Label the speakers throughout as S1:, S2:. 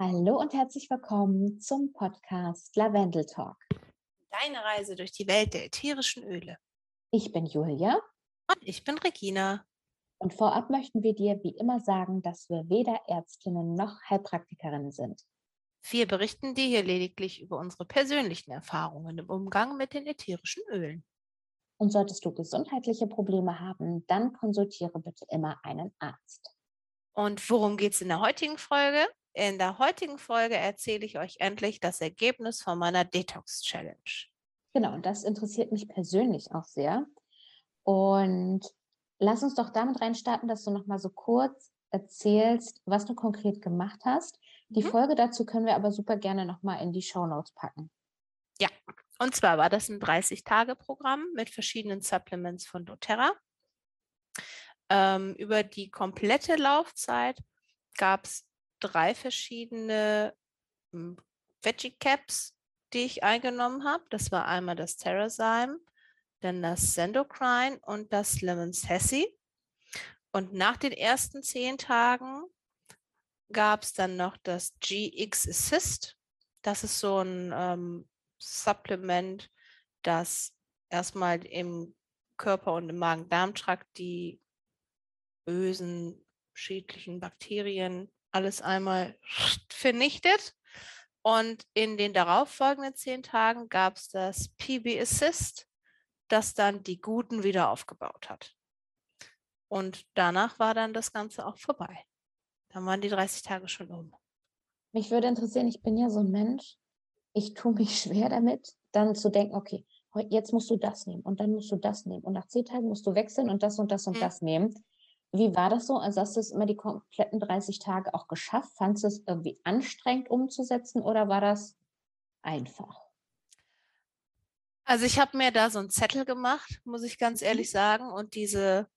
S1: Hallo und herzlich willkommen zum Podcast Lavendel Talk.
S2: Deine Reise durch die Welt der ätherischen Öle.
S1: Ich bin Julia.
S2: Und ich bin Regina.
S1: Und vorab möchten wir dir wie immer sagen, dass wir weder Ärztinnen noch Heilpraktikerinnen sind.
S2: Wir berichten dir hier lediglich über unsere persönlichen Erfahrungen im Umgang mit den ätherischen Ölen.
S1: Und solltest du gesundheitliche Probleme haben, dann konsultiere bitte immer einen Arzt.
S2: Und worum geht es in der heutigen Folge? In der heutigen Folge erzähle ich euch endlich das Ergebnis von meiner Detox Challenge.
S1: Genau, und das interessiert mich persönlich auch sehr. Und lass uns doch damit reinstarten, dass du noch mal so kurz erzählst, was du konkret gemacht hast. Die mhm. Folge dazu können wir aber super gerne noch mal in die Show Notes packen.
S2: Ja, und zwar war das ein 30-Tage-Programm mit verschiedenen Supplements von doTERRA. Ähm, über die komplette Laufzeit gab es drei verschiedene hm, Veggie Caps, die ich eingenommen habe. Das war einmal das Terrazyme, dann das Sendocrine und das Lemon Sassy. Und nach den ersten zehn Tagen gab es dann noch das GX Assist. Das ist so ein ähm, Supplement, das erstmal im Körper und im Magen-Darm-Trakt die bösen, schädlichen Bakterien alles einmal vernichtet. Und in den darauffolgenden zehn Tagen gab es das PB Assist, das dann die Guten wieder aufgebaut hat. Und danach war dann das Ganze auch vorbei. Dann waren die 30 Tage schon um.
S1: Mich würde interessieren, ich bin ja so ein Mensch, ich tue mich schwer damit, dann zu denken, okay, jetzt musst du das nehmen und dann musst du das nehmen und nach zehn Tagen musst du wechseln und das und das und mhm. das nehmen. Wie war das so? Also hast du es immer die kompletten 30 Tage auch geschafft? Fandest du es irgendwie anstrengend umzusetzen oder war das einfach?
S2: Also ich habe mir da so einen Zettel gemacht, muss ich ganz mhm. ehrlich sagen. Und diese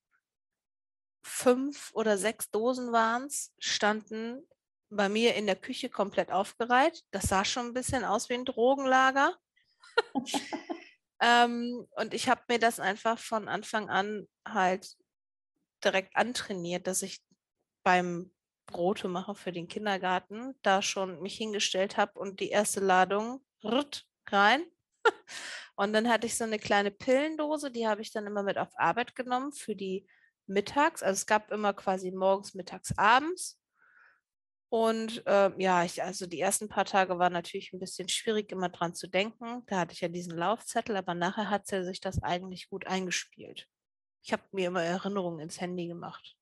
S2: fünf oder sechs Dosen waren es, standen bei mir in der Küche komplett aufgereiht. Das sah schon ein bisschen aus wie ein Drogenlager. ähm, und ich habe mir das einfach von Anfang an halt direkt antrainiert, dass ich beim Brote mache für den Kindergarten da schon mich hingestellt habe und die erste Ladung rein. Und dann hatte ich so eine kleine Pillendose, die habe ich dann immer mit auf Arbeit genommen für die mittags. Also es gab immer quasi morgens, mittags, abends. Und äh, ja, ich, also die ersten paar Tage war natürlich ein bisschen schwierig, immer dran zu denken. Da hatte ich ja diesen Laufzettel, aber nachher hat sich das eigentlich gut eingespielt. Ich habe mir immer Erinnerungen ins Handy gemacht.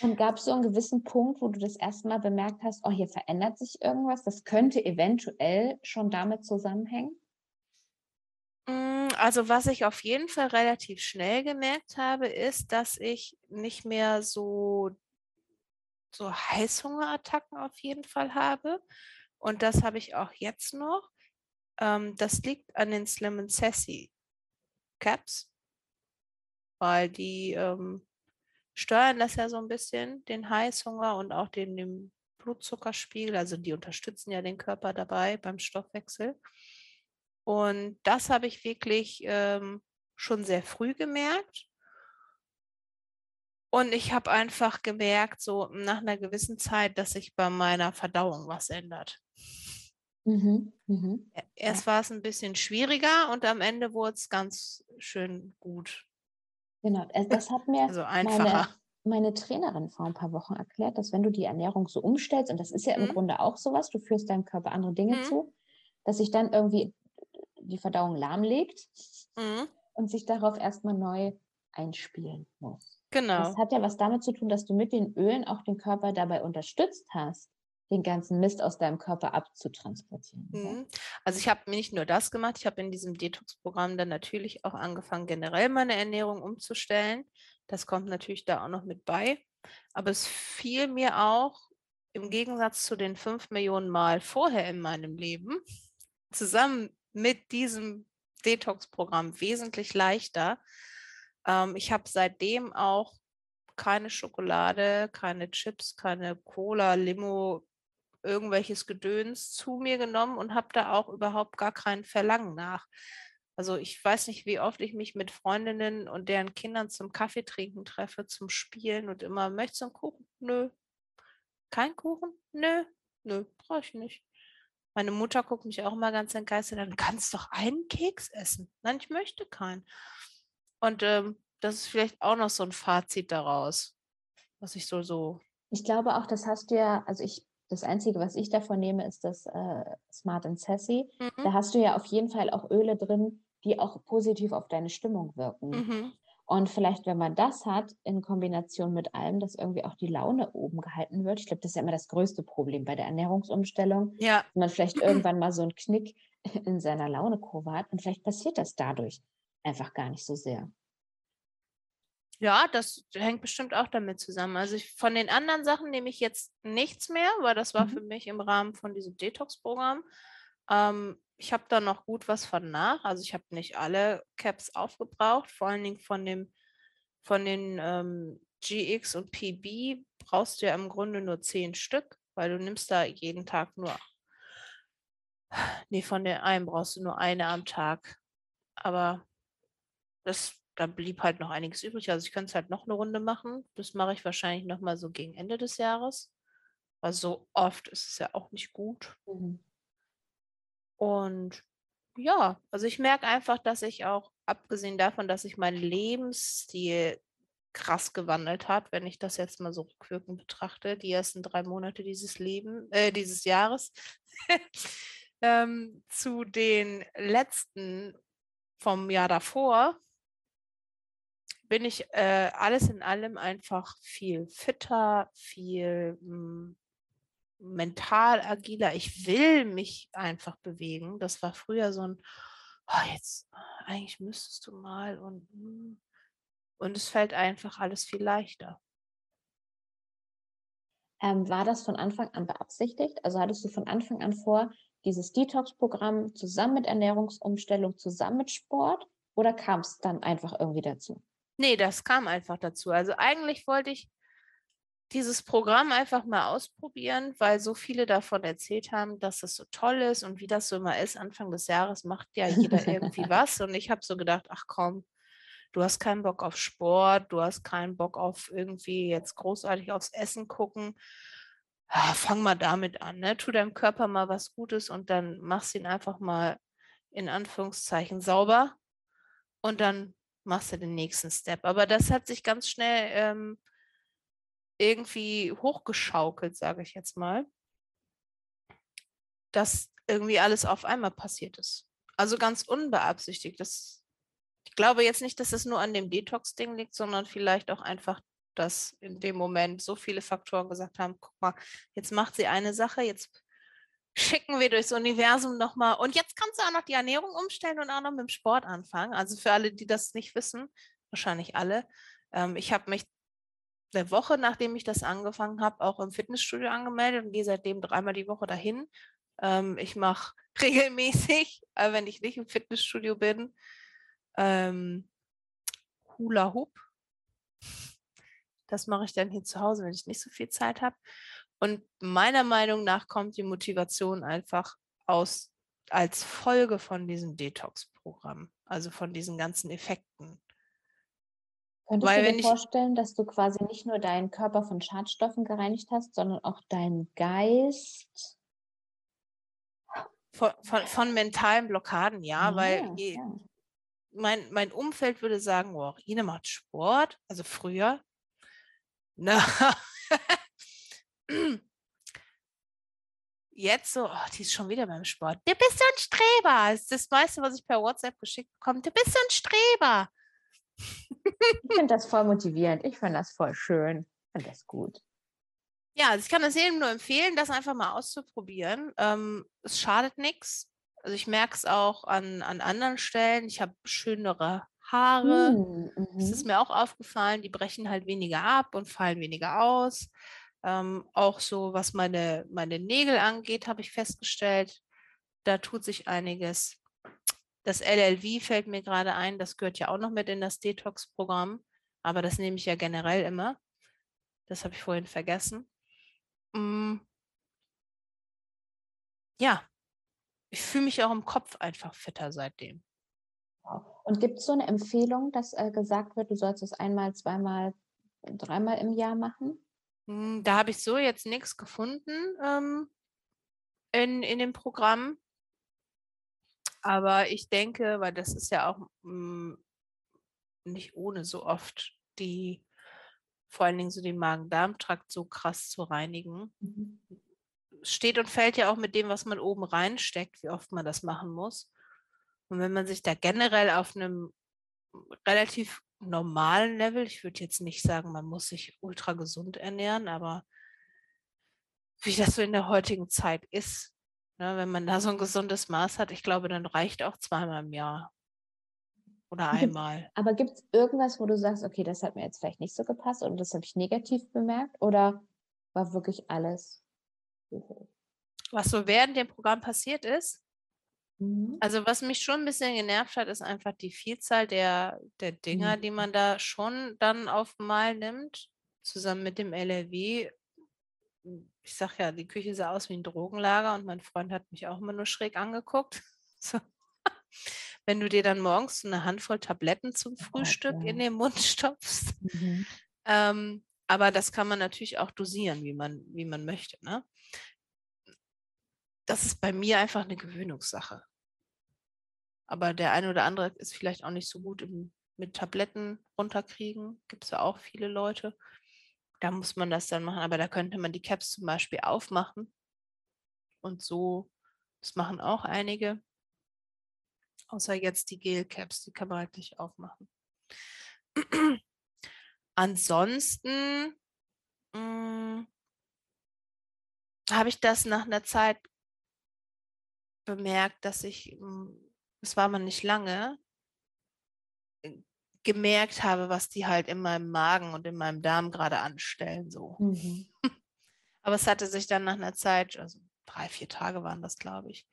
S1: Und gab es so einen gewissen Punkt, wo du das erste Mal bemerkt hast, oh, hier verändert sich irgendwas? Das könnte eventuell schon damit zusammenhängen?
S2: Mm, also was ich auf jeden Fall relativ schnell gemerkt habe, ist, dass ich nicht mehr so, so Heißhungerattacken auf jeden Fall habe. Und das habe ich auch jetzt noch. Ähm, das liegt an den Slim Sassy Caps weil die ähm, steuern das ja so ein bisschen, den Heißhunger und auch den, den Blutzuckerspiegel. Also die unterstützen ja den Körper dabei beim Stoffwechsel. Und das habe ich wirklich ähm, schon sehr früh gemerkt. Und ich habe einfach gemerkt, so nach einer gewissen Zeit, dass sich bei meiner Verdauung was ändert. Mhm, mh. Erst war es ein bisschen schwieriger und am Ende wurde es ganz schön gut.
S1: Genau, äh, das hat mir also meine, meine Trainerin vor ein paar Wochen erklärt, dass wenn du die Ernährung so umstellst, und das ist ja im mhm. Grunde auch sowas, du führst deinem Körper andere Dinge mhm. zu, dass sich dann irgendwie die Verdauung lahmlegt mhm. und sich darauf erstmal neu einspielen muss. Genau. Das hat ja was damit zu tun, dass du mit den Ölen auch den Körper dabei unterstützt hast, den ganzen Mist aus deinem Körper abzutransportieren. Mhm.
S2: Also ich habe nicht nur das gemacht, ich habe in diesem Detox-Programm dann natürlich auch angefangen, generell meine Ernährung umzustellen. Das kommt natürlich da auch noch mit bei. Aber es fiel mir auch im Gegensatz zu den fünf Millionen Mal vorher in meinem Leben zusammen mit diesem Detox-Programm wesentlich leichter. Ähm, ich habe seitdem auch keine Schokolade, keine Chips, keine Cola, Limo, irgendwelches Gedöns zu mir genommen und habe da auch überhaupt gar kein Verlangen nach. Also ich weiß nicht, wie oft ich mich mit Freundinnen und deren Kindern zum Kaffee trinken treffe, zum Spielen und immer, möchtest du einen Kuchen? Nö. Kein Kuchen? Nö, nö, brauche ich nicht. Meine Mutter guckt mich auch immer ganz entgeistert an. Du kannst doch einen Keks essen. Nein, ich möchte keinen. Und ähm, das ist vielleicht auch noch so ein Fazit daraus, was ich so so.
S1: Ich glaube auch, das hast du ja, also ich, das Einzige, was ich davon nehme, ist das äh, Smart and Sassy. Mhm. Da hast du ja auf jeden Fall auch Öle drin, die auch positiv auf deine Stimmung wirken. Mhm. Und vielleicht, wenn man das hat, in Kombination mit allem, dass irgendwie auch die Laune oben gehalten wird. Ich glaube, das ist ja immer das größte Problem bei der Ernährungsumstellung. Ja. Dass man vielleicht irgendwann mal so einen Knick in seiner Launekurve hat. Und vielleicht passiert das dadurch einfach gar nicht so sehr.
S2: Ja, das hängt bestimmt auch damit zusammen. Also ich, von den anderen Sachen nehme ich jetzt nichts mehr, weil das war mhm. für mich im Rahmen von diesem Detox-Programm. Ähm, ich habe da noch gut was von nach. Also ich habe nicht alle Caps aufgebraucht, vor allen Dingen von dem von den ähm, GX und PB brauchst du ja im Grunde nur zehn Stück, weil du nimmst da jeden Tag nur. Nee, von den einen brauchst du nur eine am Tag. Aber das, da blieb halt noch einiges übrig. Also ich könnte es halt noch eine Runde machen. Das mache ich wahrscheinlich nochmal so gegen Ende des Jahres. Weil so oft ist es ja auch nicht gut. Mhm. Und ja, also ich merke einfach, dass ich auch, abgesehen davon, dass sich mein Lebensstil krass gewandelt hat, wenn ich das jetzt mal so rückwirkend betrachte, die ersten drei Monate dieses Leben, äh, dieses Jahres, ähm, zu den letzten vom Jahr davor, bin ich äh, alles in allem einfach viel fitter, viel hm, mental agiler. Ich will mich einfach bewegen. Das war früher so ein, oh, jetzt, eigentlich müsstest du mal und, hm. und es fällt einfach alles viel leichter.
S1: Ähm, war das von Anfang an beabsichtigt? Also hattest du von Anfang an vor, dieses Detox-Programm zusammen mit Ernährungsumstellung, zusammen mit Sport oder kam es dann einfach irgendwie dazu?
S2: Nee, das kam einfach dazu. Also eigentlich wollte ich dieses Programm einfach mal ausprobieren, weil so viele davon erzählt haben, dass es so toll ist und wie das so immer ist. Anfang des Jahres macht ja jeder irgendwie was. Und ich habe so gedacht, ach komm, du hast keinen Bock auf Sport, du hast keinen Bock auf irgendwie jetzt großartig aufs Essen gucken. Ja, fang mal damit an, ne? Tu deinem Körper mal was Gutes und dann machst du ihn einfach mal in Anführungszeichen sauber und dann machst du den nächsten Step. Aber das hat sich ganz schnell ähm, irgendwie hochgeschaukelt, sage ich jetzt mal, dass irgendwie alles auf einmal passiert ist. Also ganz unbeabsichtigt. Das, ich glaube jetzt nicht, dass es nur an dem Detox-Ding liegt, sondern vielleicht auch einfach, dass in dem Moment so viele Faktoren gesagt haben, guck mal, jetzt macht sie eine Sache, jetzt schicken wir durchs Universum nochmal und jetzt kannst du auch noch die Ernährung umstellen und auch noch mit dem Sport anfangen. Also für alle, die das nicht wissen, wahrscheinlich alle. Ähm, ich habe mich eine Woche, nachdem ich das angefangen habe, auch im Fitnessstudio angemeldet und gehe seitdem dreimal die Woche dahin. Ähm, ich mache regelmäßig, äh, wenn ich nicht im Fitnessstudio bin, ähm, Hula Hoop. Das mache ich dann hier zu Hause, wenn ich nicht so viel Zeit habe. Und meiner Meinung nach kommt die Motivation einfach aus als Folge von diesem Detox-Programm, also von diesen ganzen Effekten.
S1: Könntest Weil, du dir vorstellen, dass du quasi nicht nur deinen Körper von Schadstoffen gereinigt hast, sondern auch deinen Geist?
S2: Von, von, von mentalen Blockaden, ja, ja weil ja. Mein, mein Umfeld würde sagen, wow, Ine macht Sport, also früher. Na, jetzt so, oh, die ist schon wieder beim Sport. Du bist so ein Streber. Das ist das meiste, was ich per WhatsApp geschickt bekomme. Du bist so ein Streber.
S1: Ich finde das voll motivierend. Ich finde das voll schön. Ich finde das gut.
S2: Ja, also ich kann das jedem nur empfehlen, das einfach mal auszuprobieren. Ähm, es schadet nichts. Also ich merke es auch an, an anderen Stellen. Ich habe schönere Haare. Mm, mhm. Das ist mir auch aufgefallen. Die brechen halt weniger ab und fallen weniger aus. Ähm, auch so, was meine, meine Nägel angeht, habe ich festgestellt, da tut sich einiges. Das LLV fällt mir gerade ein, das gehört ja auch noch mit in das Detox-Programm, aber das nehme ich ja generell immer. Das habe ich vorhin vergessen. Mm. Ja, ich fühle mich auch im Kopf einfach fitter seitdem.
S1: Und gibt es so eine Empfehlung, dass äh, gesagt wird, du sollst es einmal, zweimal, dreimal im Jahr machen?
S2: Hm, da habe ich so jetzt nichts gefunden ähm, in, in dem Programm. Aber ich denke, weil das ist ja auch mh, hm, nicht ohne so oft die, vor allen Dingen so den Magen-Darm-Trakt so krass zu reinigen. Mhm. Steht und fällt ja auch mit dem, was man oben reinsteckt, wie oft man das machen muss. Und wenn man sich da generell auf einem relativ normalen Level, ich würde jetzt nicht sagen, man muss sich ultra gesund ernähren, aber wie das so in der heutigen Zeit ist, ne, wenn man da so ein gesundes Maß hat, ich glaube, dann reicht auch zweimal im Jahr oder einmal.
S1: Aber gibt es irgendwas, wo du sagst, okay, das hat mir jetzt vielleicht nicht so gepasst oder das habe ich negativ bemerkt oder war wirklich alles?
S2: Was so während dem Programm passiert ist? Mhm. Also was mich schon ein bisschen genervt hat, ist einfach die Vielzahl der, der Dinger, mhm. die man da schon dann auf Mal nimmt, zusammen mit dem LRW. Ich sag ja, die Küche sah aus wie ein Drogenlager und mein Freund hat mich auch immer nur schräg angeguckt. So. Wenn du dir dann morgens eine Handvoll Tabletten zum Frühstück ja. in den Mund stopfst. Mhm. Ähm, aber das kann man natürlich auch dosieren, wie man, wie man möchte. Ne? Das ist bei mir einfach eine Gewöhnungssache. Aber der eine oder andere ist vielleicht auch nicht so gut im, mit Tabletten runterkriegen. Gibt es ja auch viele Leute. Da muss man das dann machen. Aber da könnte man die Caps zum Beispiel aufmachen. Und so, das machen auch einige. Außer jetzt die Gel-Caps, die kann man halt nicht aufmachen. Ansonsten hm, habe ich das nach einer Zeit bemerkt, dass ich hm, das war man nicht lange, äh, gemerkt habe, was die halt in meinem Magen und in meinem Darm gerade anstellen. So. Mhm. Aber es hatte sich dann nach einer Zeit, also drei, vier Tage waren das, glaube ich,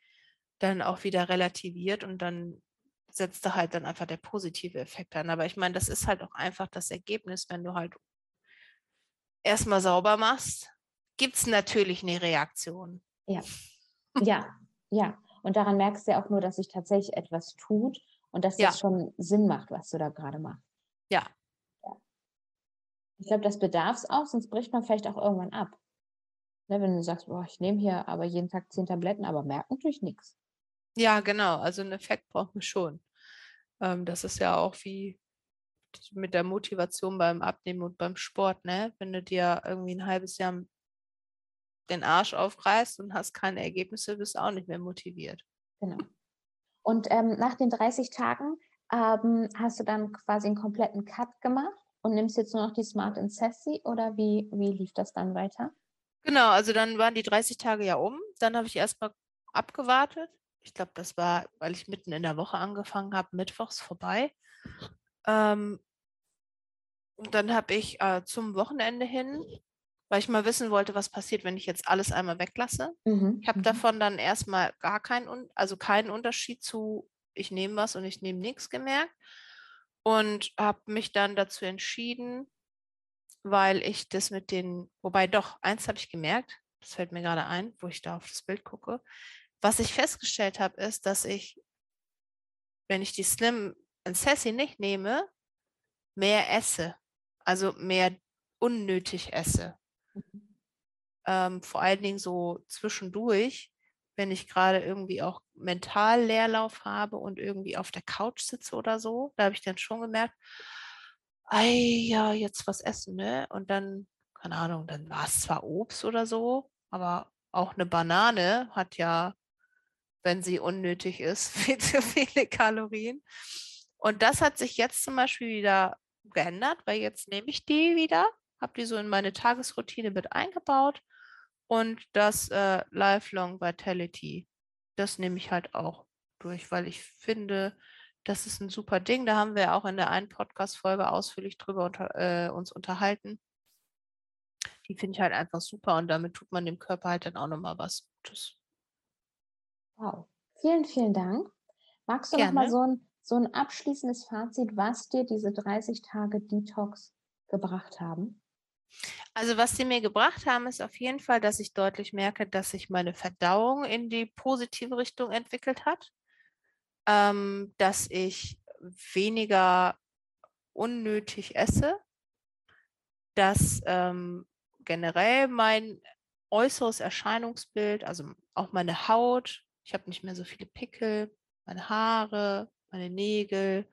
S2: dann auch wieder relativiert und dann setzte halt dann einfach der positive Effekt an. Aber ich meine, das ist halt auch einfach das Ergebnis, wenn du halt erstmal sauber machst, gibt es natürlich eine Reaktion.
S1: Ja, ja, ja. Und daran merkst du ja auch nur, dass sich tatsächlich etwas tut und dass ja. das schon Sinn macht, was du da gerade machst.
S2: Ja.
S1: ja. Ich glaube, das bedarf es auch, sonst bricht man vielleicht auch irgendwann ab. Ne, wenn du sagst, boah, ich nehme hier aber jeden Tag zehn Tabletten, aber merkt natürlich nichts.
S2: Ja, genau. Also einen Effekt braucht man schon. Ähm, das ist ja auch wie mit der Motivation beim Abnehmen und beim Sport, ne? Wenn du dir irgendwie ein halbes Jahr den Arsch aufreißt und hast keine Ergebnisse, bist du auch nicht mehr motiviert.
S1: Genau. Und ähm, nach den 30 Tagen ähm, hast du dann quasi einen kompletten Cut gemacht und nimmst jetzt nur noch die Smart and Sassy oder wie, wie lief das dann weiter?
S2: Genau, also dann waren die 30 Tage ja um. Dann habe ich erstmal abgewartet. Ich glaube, das war, weil ich mitten in der Woche angefangen habe, mittwochs vorbei. Ähm, und dann habe ich äh, zum Wochenende hin weil ich mal wissen wollte, was passiert, wenn ich jetzt alles einmal weglasse. Mhm. Ich habe mhm. davon dann erstmal gar keinen, also keinen Unterschied zu, ich nehme was und ich nehme nichts gemerkt und habe mich dann dazu entschieden, weil ich das mit den, wobei doch, eins habe ich gemerkt, das fällt mir gerade ein, wo ich da auf das Bild gucke. Was ich festgestellt habe, ist, dass ich, wenn ich die Slim und Sassy nicht nehme, mehr esse. Also mehr unnötig esse. Ähm, vor allen Dingen so zwischendurch, wenn ich gerade irgendwie auch mental Leerlauf habe und irgendwie auf der Couch sitze oder so, da habe ich dann schon gemerkt, ei, ja, jetzt was essen, ne? Und dann, keine Ahnung, dann war es zwar Obst oder so, aber auch eine Banane hat ja, wenn sie unnötig ist, viel zu viele Kalorien. Und das hat sich jetzt zum Beispiel wieder geändert, weil jetzt nehme ich die wieder habe die so in meine Tagesroutine mit eingebaut. Und das äh, Lifelong Vitality, das nehme ich halt auch durch, weil ich finde, das ist ein super Ding. Da haben wir auch in der einen Podcast-Folge ausführlich drüber unter, äh, uns unterhalten. Die finde ich halt einfach super und damit tut man dem Körper halt dann auch nochmal was Gutes.
S1: Wow. Vielen, vielen Dank. Magst du nochmal so ein, so ein abschließendes Fazit, was dir diese 30 Tage Detox gebracht haben?
S2: Also was sie mir gebracht haben, ist auf jeden Fall, dass ich deutlich merke, dass sich meine Verdauung in die positive Richtung entwickelt hat, ähm, dass ich weniger unnötig esse, dass ähm, generell mein äußeres Erscheinungsbild, also auch meine Haut. Ich habe nicht mehr so viele Pickel, meine Haare, meine Nägel,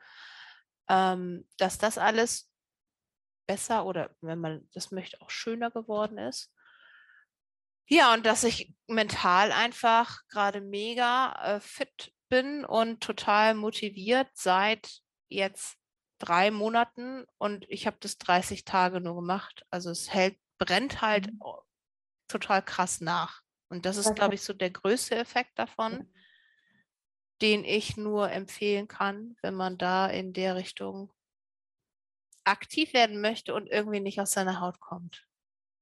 S2: ähm, dass das alles besser oder wenn man das möchte, auch schöner geworden ist. Ja, und dass ich mental einfach gerade mega äh, fit bin und total motiviert seit jetzt drei Monaten und ich habe das 30 Tage nur gemacht. Also es hält, brennt halt mhm. total krass nach. Und das ist, glaube ich, so der größte Effekt davon, den ich nur empfehlen kann, wenn man da in der Richtung aktiv werden möchte und irgendwie nicht aus seiner Haut kommt.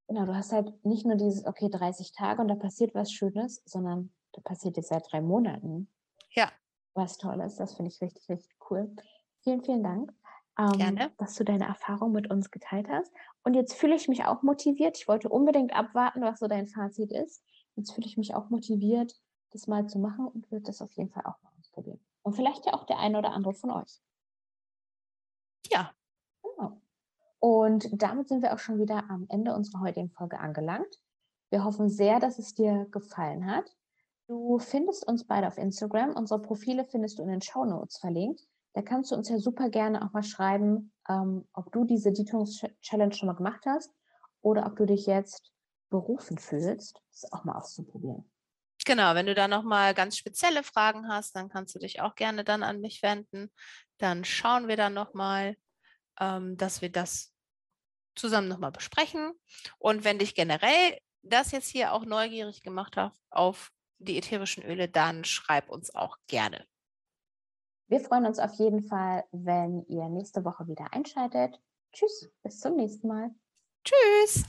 S1: Genau, du hast halt nicht nur dieses, okay, 30 Tage und da passiert was Schönes, sondern da passiert jetzt seit drei Monaten.
S2: Ja.
S1: Was Tolles, das finde ich richtig, richtig cool. Vielen, vielen Dank, ähm, dass du deine Erfahrung mit uns geteilt hast. Und jetzt fühle ich mich auch motiviert. Ich wollte unbedingt abwarten, was so dein Fazit ist. Jetzt fühle ich mich auch motiviert, das mal zu machen und würde das auf jeden Fall auch mal ausprobieren. Und vielleicht ja auch der eine oder andere von euch.
S2: Ja,
S1: Genau. Und damit sind wir auch schon wieder am Ende unserer heutigen Folge angelangt. Wir hoffen sehr, dass es dir gefallen hat. Du findest uns beide auf Instagram. Unsere Profile findest du in den Show Notes verlinkt. Da kannst du uns ja super gerne auch mal schreiben, ähm, ob du diese Detox-Challenge schon mal gemacht hast oder ob du dich jetzt berufen fühlst, das auch mal auszuprobieren.
S2: Genau, wenn du da nochmal ganz spezielle Fragen hast, dann kannst du dich auch gerne dann an mich wenden. Dann schauen wir dann nochmal, ähm, dass wir das zusammen nochmal besprechen. Und wenn dich generell das jetzt hier auch neugierig gemacht hat auf die ätherischen Öle, dann schreib uns auch gerne.
S1: Wir freuen uns auf jeden Fall, wenn ihr nächste Woche wieder einschaltet. Tschüss, bis zum nächsten Mal.
S2: Tschüss.